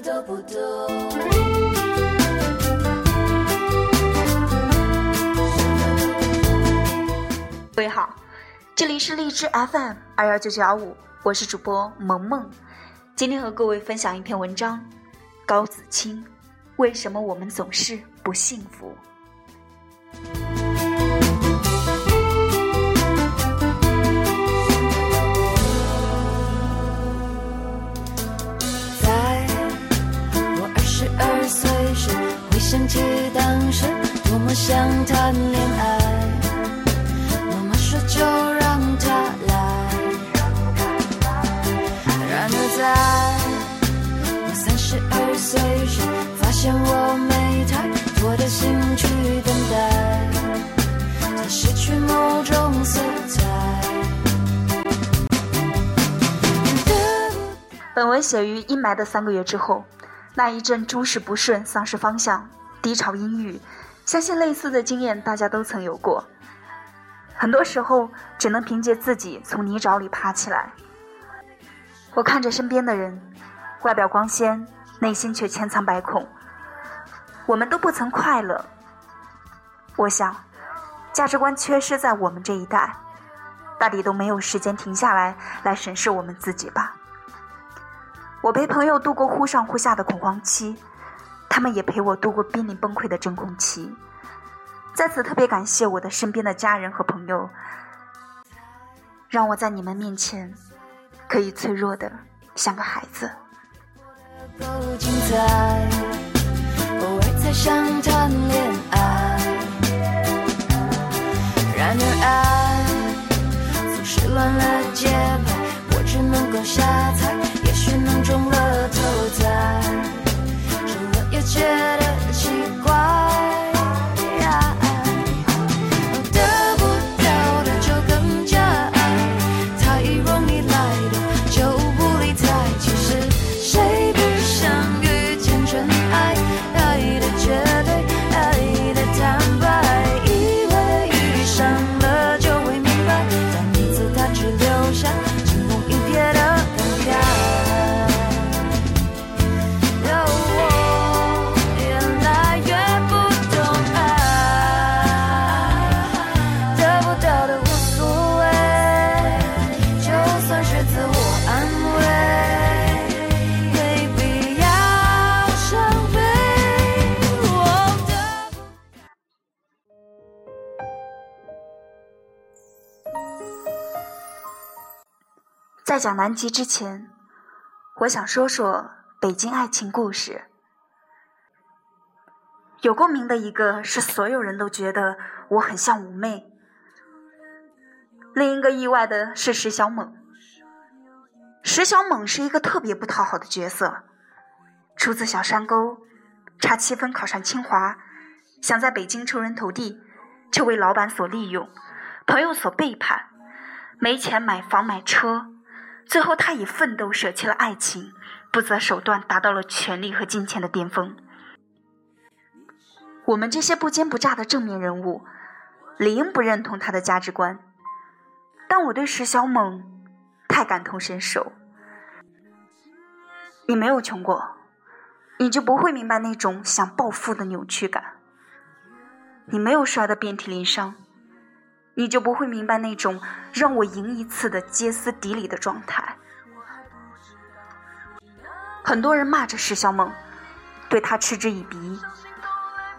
都不懂。各位好，这里是荔枝 FM 二幺九九幺五，我是主播萌萌。今天和各位分享一篇文章：高子清，为什么我们总是不幸福？想起当时多么想谈恋爱，妈妈说就让他来。然而在我三十二岁时，发现我没太多的心去等待，它失去某种色彩。本文写于阴霾的三个月之后，那一阵诸事不顺、丧失方向、低潮、阴郁，相信类似的经验大家都曾有过。很多时候只能凭借自己从泥沼里爬起来。我看着身边的人，外表光鲜，内心却千疮百孔。我们都不曾快乐。我想，价值观缺失在我们这一代，大抵都没有时间停下来来审视我们自己吧。我陪朋友度过忽上忽下的恐慌期，他们也陪我度过濒临崩溃的真空期。在此特别感谢我的身边的家人和朋友，让我在你们面前可以脆弱的像个孩子。够精彩，偶尔才想谈恋爱。然而爱总是乱了节拍，我只能够下菜，也许能中了头彩，觉得奇怪。在讲南极之前，我想说说北京爱情故事。有共鸣的一个是所有人都觉得我很像五妹，另一个意外的是石小猛。石小猛是一个特别不讨好的角色，出自小山沟，差七分考上清华，想在北京出人头地，却为老板所利用，朋友所背叛，没钱买房买车。最后，他以奋斗舍弃了爱情，不择手段达到了权力和金钱的巅峰。我们这些不奸不诈的正面人物，理应不认同他的价值观，但我对石小猛太感同身受。你没有穷过，你就不会明白那种想暴富的扭曲感；你没有摔得遍体鳞伤。你就不会明白那种让我赢一次的歇斯底里的状态。很多人骂着石小猛，对他嗤之以鼻，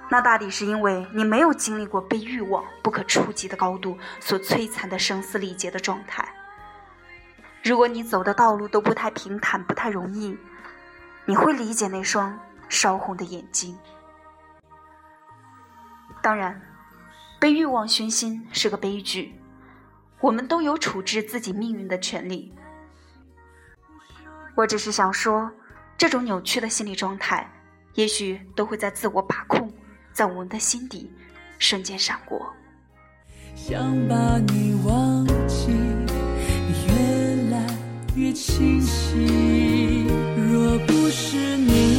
那大抵是因为你没有经历过被欲望不可触及的高度所摧残的声嘶力竭的状态。如果你走的道路都不太平坦、不太容易，你会理解那双烧红的眼睛。当然。被欲望熏心是个悲剧，我们都有处置自己命运的权利。我只是想说，这种扭曲的心理状态，也许都会在自我把控，在我们的心底瞬间闪过。想把你忘记，越来越清晰。若不是你，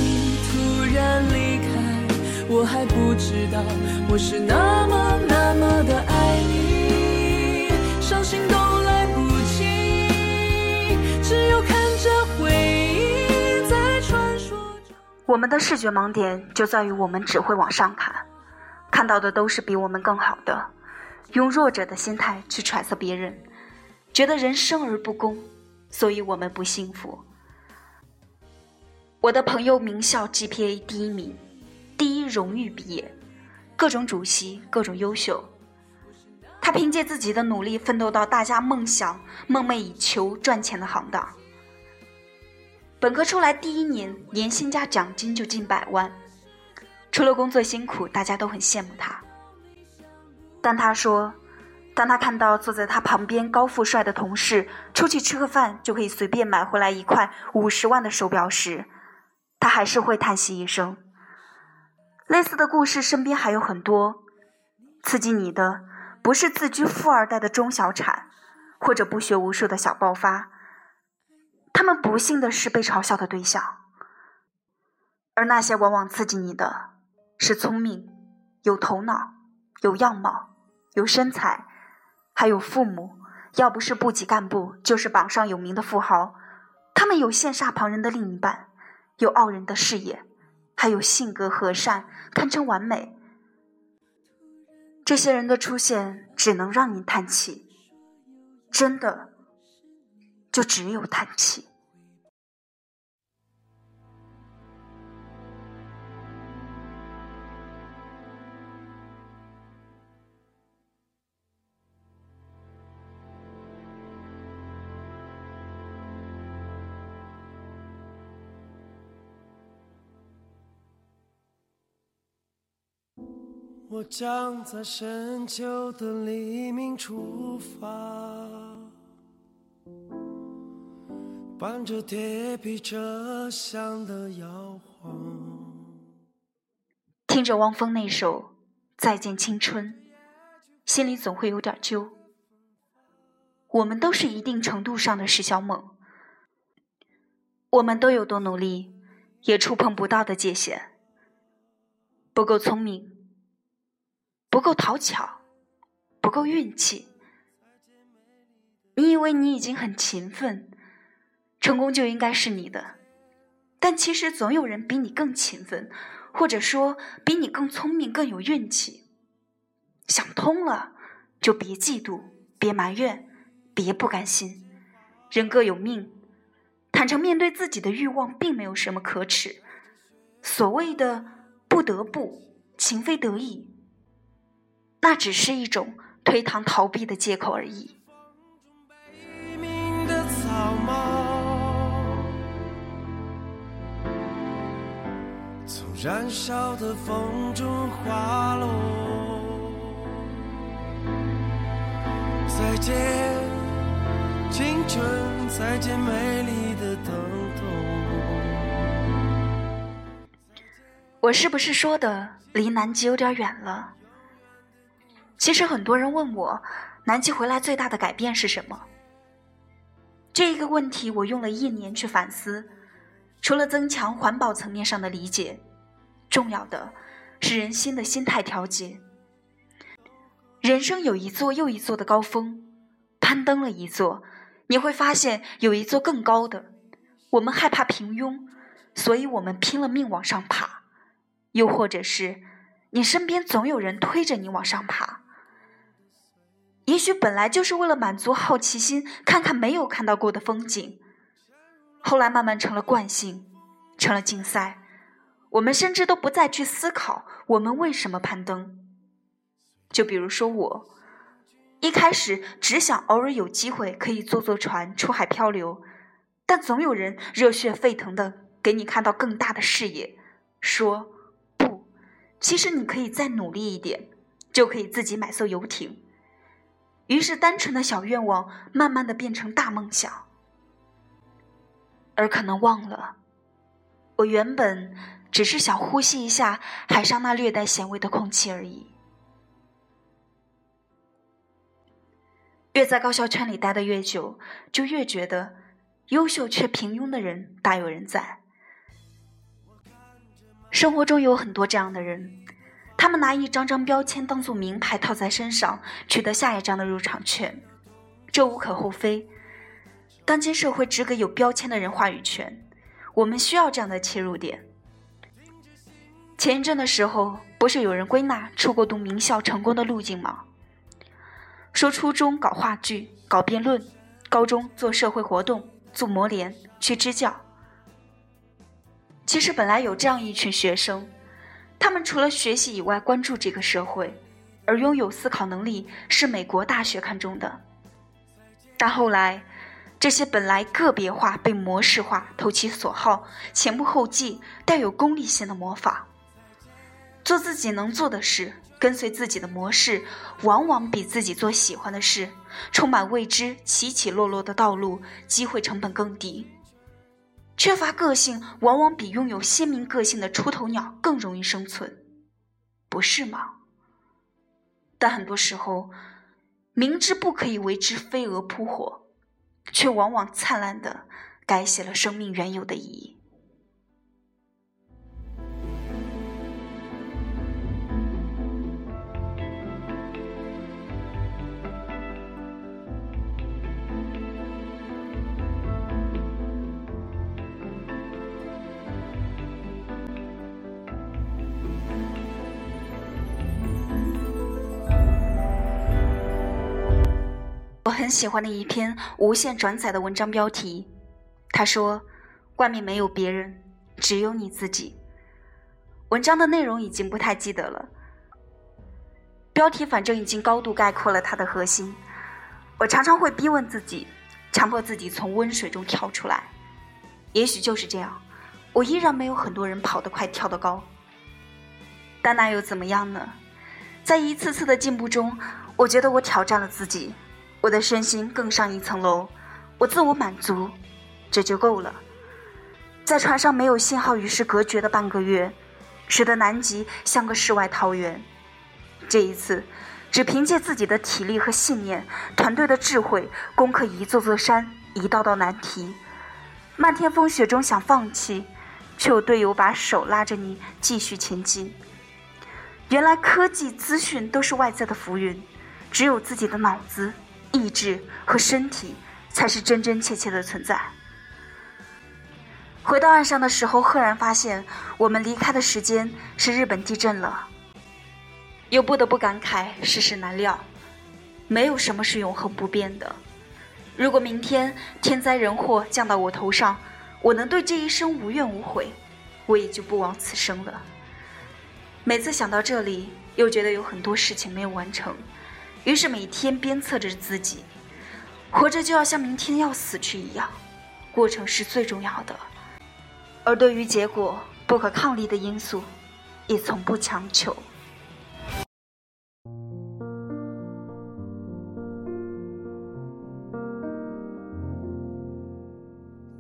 我还不知道我是那么那么的爱你，伤心都来不及，只有看着回忆在传说。我们的视觉盲点就在于我们只会往上看，看到的都是比我们更好的，用弱者的心态去揣测别人，觉得人生而不公，所以我们不幸福。我的朋友名校 GPA 第一名，第一荣誉毕业，各种主席，各种优秀。他凭借自己的努力奋斗到大家梦想、梦寐以求赚钱的行当。本科出来第一年，年薪加奖金就近百万。除了工作辛苦，大家都很羡慕他。但他说，当他看到坐在他旁边高富帅的同事出去吃个饭就可以随便买回来一块五十万的手表时，他还是会叹息一声。类似的故事身边还有很多。刺激你的不是自居富二代的中小产，或者不学无术的小爆发。他们不幸的是被嘲笑的对象，而那些往往刺激你的，是聪明、有头脑、有样貌、有身材，还有父母，要不是部级干部，就是榜上有名的富豪。他们有羡煞旁人的另一半，有傲人的事业，还有性格和善，堪称完美。这些人的出现，只能让你叹气，真的，就只有叹气。我将在深秋的黎明出发，伴着铁皮车厢的摇晃。听着汪峰那首《再见青春》，心里总会有点揪。我们都是一定程度上的石小猛，我们都有多努力，也触碰不到的界限，不够聪明。不够讨巧，不够运气。你以为你已经很勤奋，成功就应该是你的，但其实总有人比你更勤奋，或者说比你更聪明、更有运气。想通了，就别嫉妒，别埋怨，别不甘心。人各有命，坦诚面对自己的欲望，并没有什么可耻。所谓的不得不，情非得已。那只是一种推搪逃避的借口而已。从燃烧的风中滑落。再见，青春，再见美丽的疼痛。我是不是说的离南极有点远了？其实很多人问我，南极回来最大的改变是什么？这一个问题，我用了一年去反思。除了增强环保层面上的理解，重要的是人心的心态调节。人生有一座又一座的高峰，攀登了一座，你会发现有一座更高的。我们害怕平庸，所以我们拼了命往上爬。又或者是，你身边总有人推着你往上爬。也许本来就是为了满足好奇心，看看没有看到过的风景，后来慢慢成了惯性，成了竞赛。我们甚至都不再去思考我们为什么攀登。就比如说我，一开始只想偶尔有机会可以坐坐船出海漂流，但总有人热血沸腾的给你看到更大的视野，说不，其实你可以再努力一点，就可以自己买艘游艇。于是，单纯的小愿望慢慢的变成大梦想，而可能忘了，我原本只是想呼吸一下海上那略带咸味的空气而已。越在高校圈里待的越久，就越觉得优秀却平庸的人大有人在。生活中有很多这样的人。他们拿一张张标签当做名牌套在身上，取得下一张的入场券，这无可厚非。当今社会只给有标签的人话语权，我们需要这样的切入点。前一阵的时候，不是有人归纳出国读名校成功的路径吗？说初中搞话剧、搞辩论，高中做社会活动、做模联、去支教。其实本来有这样一群学生，他们除了学习以外，关注这个社会，而拥有思考能力是美国大学看中的。但后来，这些本来个别化被模式化、投其所好、前仆后继、带有功利性的模仿。做自己能做的事，跟随自己的模式，往往比自己做喜欢的事、充满未知、起起落落的道路，机会成本更低。缺乏个性，往往比拥有鲜明个性的出头鸟更容易生存，不是吗？但很多时候，明知不可以为之飞蛾扑火，却往往灿烂的改写了生命原有的意义。很喜欢的一篇无限转载的文章标题，他说：“外面没有别人，只有你自己。”文章的内容已经不太记得了，标题反正已经高度概括了它的核心。我常常会逼问自己，强迫自己从温水中跳出来。也许就是这样，我依然没有很多人跑得快、跳得高。但那又怎么样呢？在一次次的进步中，我觉得我挑战了自己。我的身心更上一层楼，我自我满足，这就够了。在船上没有信号与世隔绝的半个月，使得南极像个世外桃源。这一次，只凭借自己的体力和信念，团队的智慧，攻克一座座山，一道道难题。漫天风雪中想放弃，却有队友把手拉着你继续前进。原来科技资讯都是外在的浮云，只有自己的脑子。意志和身体才是真真切切的存在。回到岸上的时候，赫然发现我们离开的时间是日本地震了，又不得不感慨世事难料，没有什么是永恒不变的。如果明天天灾人祸降到我头上，我能对这一生无怨无悔，我也就不枉此生了。每次想到这里，又觉得有很多事情没有完成。于是每天鞭策着自己，活着就要像明天要死去一样，过程是最重要的，而对于结果不可抗力的因素，也从不强求。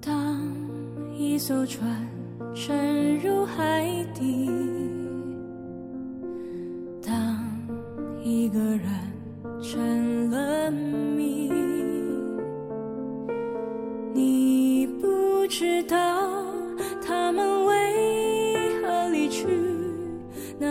当一艘船沉入海底，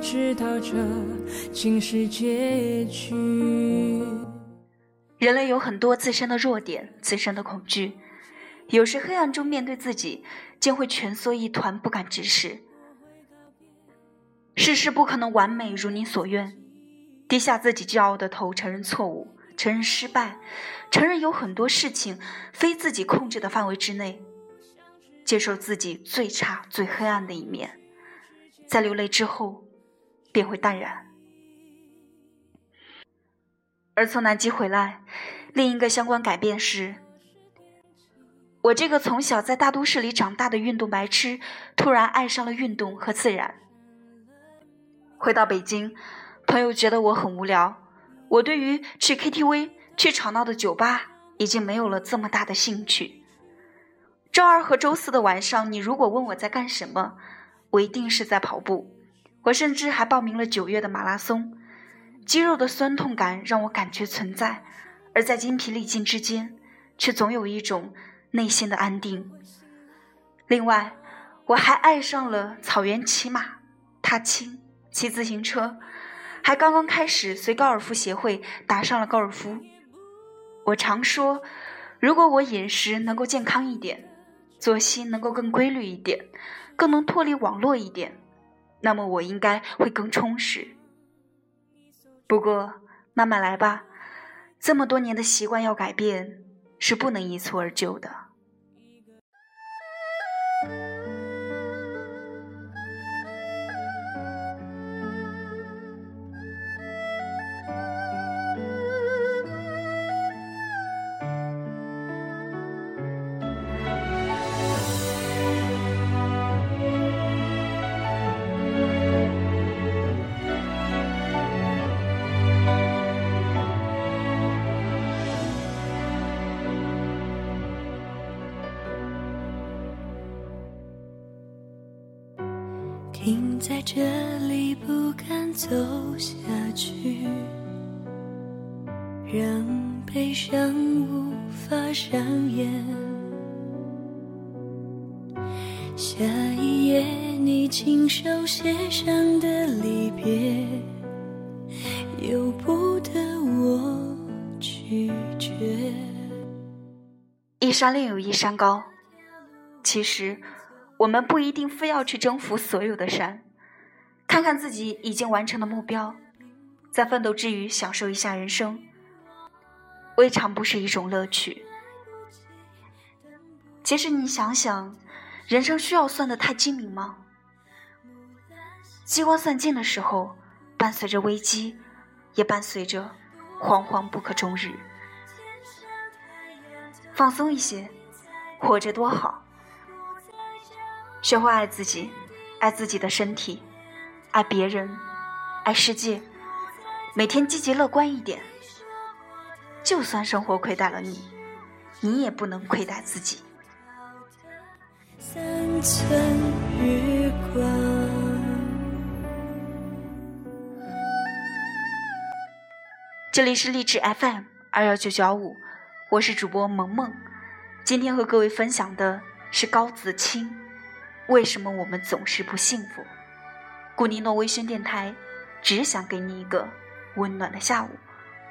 知道这竟是结局。人类有很多自身的弱点，自身的恐惧，有时黑暗中面对自己，竟会蜷缩一团，不敢直视。事事不可能完美如你所愿，低下自己骄傲的头，承认错误，承认失败，承认有很多事情非自己控制的范围之内，接受自己最差、最黑暗的一面，在流泪之后，便会淡然。而从南极回来，另一个相关改变是，我这个从小在大都市里长大的运动白痴，突然爱上了运动和自然。回到北京，朋友觉得我很无聊，我对于去 KTV、去吵闹的酒吧已经没有了这么大的兴趣。周二和周四的晚上，你如果问我在干什么，我一定是在跑步，我甚至还报名了九月的马拉松，肌肉的酸痛感让我感觉存在，而在筋疲力尽之间，却总有一种内心的安定。另外，我还爱上了草原骑马、踏青、骑自行车，还刚刚开始随高尔夫协会打上了高尔夫。我常说，如果我饮食能够健康一点，作息能够更规律一点，更能脱离网络一点。那么我应该会更充实。不过慢慢来吧，这么多年的习惯要改变是不能一蹴而就的。在这里，不敢走下去，让悲伤无法上演。下一页，你亲手写上的离别，由不得我拒绝。一山另有一山高，其实。我们不一定非要去征服所有的山，看看自己已经完成的目标，在奋斗之余享受一下人生，未尝不是一种乐趣。其实你想想，人生需要算得太精明吗？机关算尽的时候，伴随着危机，也伴随着惶惶不可终日。放松一些，活着多好。学会爱自己，爱自己的身体，爱别人，爱世界。每天积极乐观一点，就算生活亏待了你，你也不能亏待自己。这里是励志 FM 二幺九九五，我是主播萌萌。今天和各位分享的是高子清。为什么我们总是不幸福？古尼诺微醺电台，只想给你一个温暖的下午。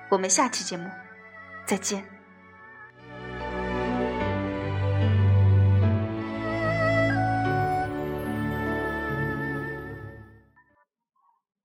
我们下期节目再见。